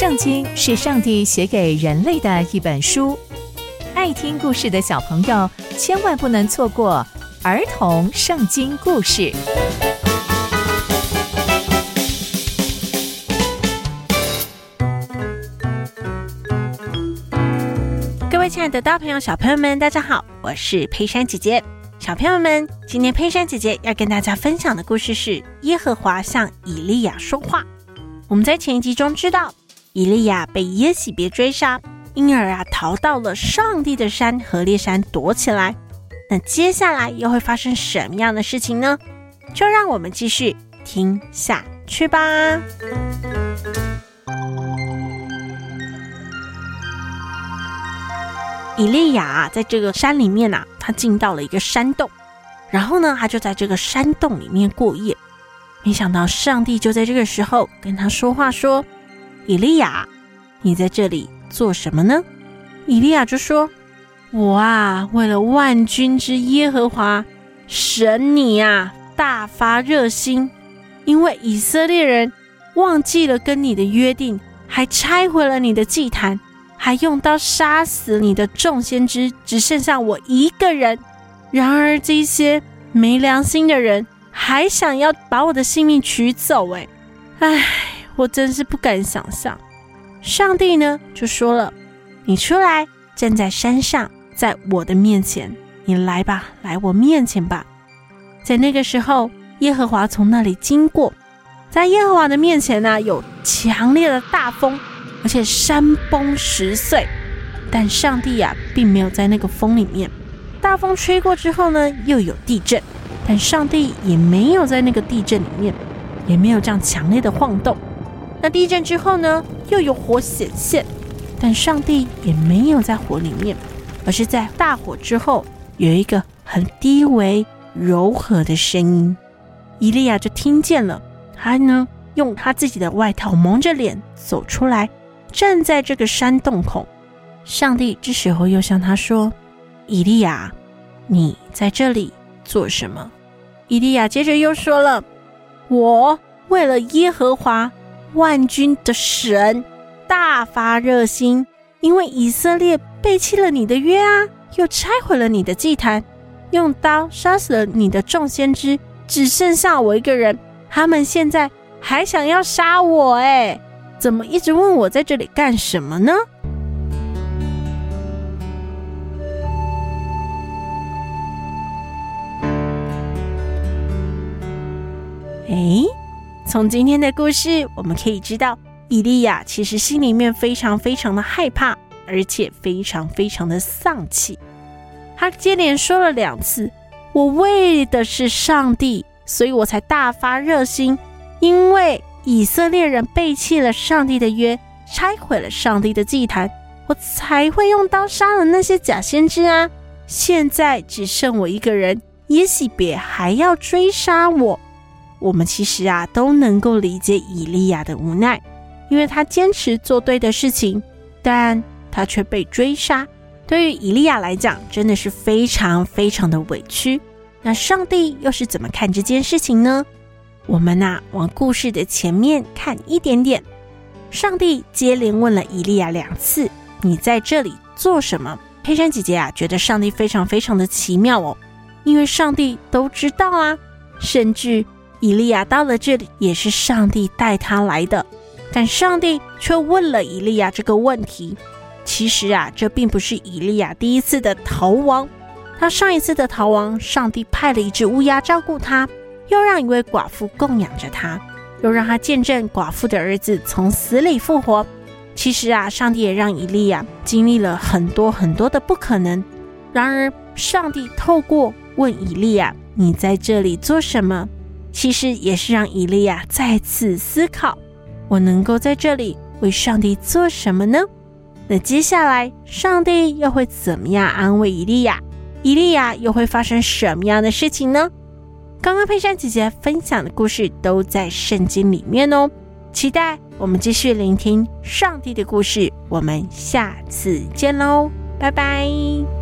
圣经是上帝写给人类的一本书，爱听故事的小朋友千万不能错过儿童圣经故事。各位亲爱的大朋友、小朋友们，大家好，我是佩珊姐姐。小朋友们，今天佩珊姐姐要跟大家分享的故事是耶和华向以利亚说话。我们在前一集中知道。以利亚被耶洗别追杀，因而啊逃到了上帝的山和烈山躲起来。那接下来又会发生什么样的事情呢？就让我们继续听下去吧。以利亚在这个山里面啊，他进到了一个山洞，然后呢，他就在这个山洞里面过夜。没想到上帝就在这个时候跟他说话说。以利亚，你在这里做什么呢？以利亚就说：“我啊，为了万军之耶和华神你啊，大发热心，因为以色列人忘记了跟你的约定，还拆毁了你的祭坛，还用刀杀死你的众先知，只剩下我一个人。然而这些没良心的人还想要把我的性命取走，哎，唉。”我真是不敢想象，上帝呢就说了：“你出来，站在山上，在我的面前，你来吧，来我面前吧。”在那个时候，耶和华从那里经过，在耶和华的面前呢，有强烈的大风，而且山崩石碎。但上帝呀，并没有在那个风里面。大风吹过之后呢，又有地震，但上帝也没有在那个地震里面，也没有这样强烈的晃动。那地震之后呢，又有火显现，但上帝也没有在火里面，而是在大火之后有一个很低微柔和的声音。伊利亚就听见了，他呢用他自己的外套蒙着脸走出来，站在这个山洞口。上帝这时候又向他说：“伊利亚，你在这里做什么？”伊利亚接着又说了：“我为了耶和华。”万军的神大发热心，因为以色列背弃了你的约啊，又拆毁了你的祭坛，用刀杀死了你的众先知，只剩下我一个人。他们现在还想要杀我，哎，怎么一直问我在这里干什么呢？哎。从今天的故事，我们可以知道，以利亚其实心里面非常非常的害怕，而且非常非常的丧气。他接连说了两次：“我为的是上帝，所以我才大发热心。因为以色列人背弃了上帝的约，拆毁了上帝的祭坛，我才会用刀杀了那些假先知啊！现在只剩我一个人，耶洗别还要追杀我。”我们其实啊都能够理解以利亚的无奈，因为他坚持做对的事情，但他却被追杀。对于以利亚来讲，真的是非常非常的委屈。那上帝又是怎么看这件事情呢？我们呐、往故事的前面看一点点。上帝接连问了以利亚两次：“你在这里做什么？”佩珊姐姐啊觉得上帝非常非常的奇妙哦，因为上帝都知道啊，甚至。以利亚到了这里，也是上帝带他来的，但上帝却问了以利亚这个问题。其实啊，这并不是以利亚第一次的逃亡。他上一次的逃亡，上帝派了一只乌鸦照顾他，又让一位寡妇供养着他，又让他见证寡妇的儿子从死里复活。其实啊，上帝也让以利亚经历了很多很多的不可能。然而，上帝透过问以利亚：“你在这里做什么？”其实也是让以利亚再次思考：我能够在这里为上帝做什么呢？那接下来上帝又会怎么样安慰以利亚？以利亚又会发生什么样的事情呢？刚刚佩珊姐姐分享的故事都在圣经里面哦，期待我们继续聆听上帝的故事。我们下次见喽，拜拜。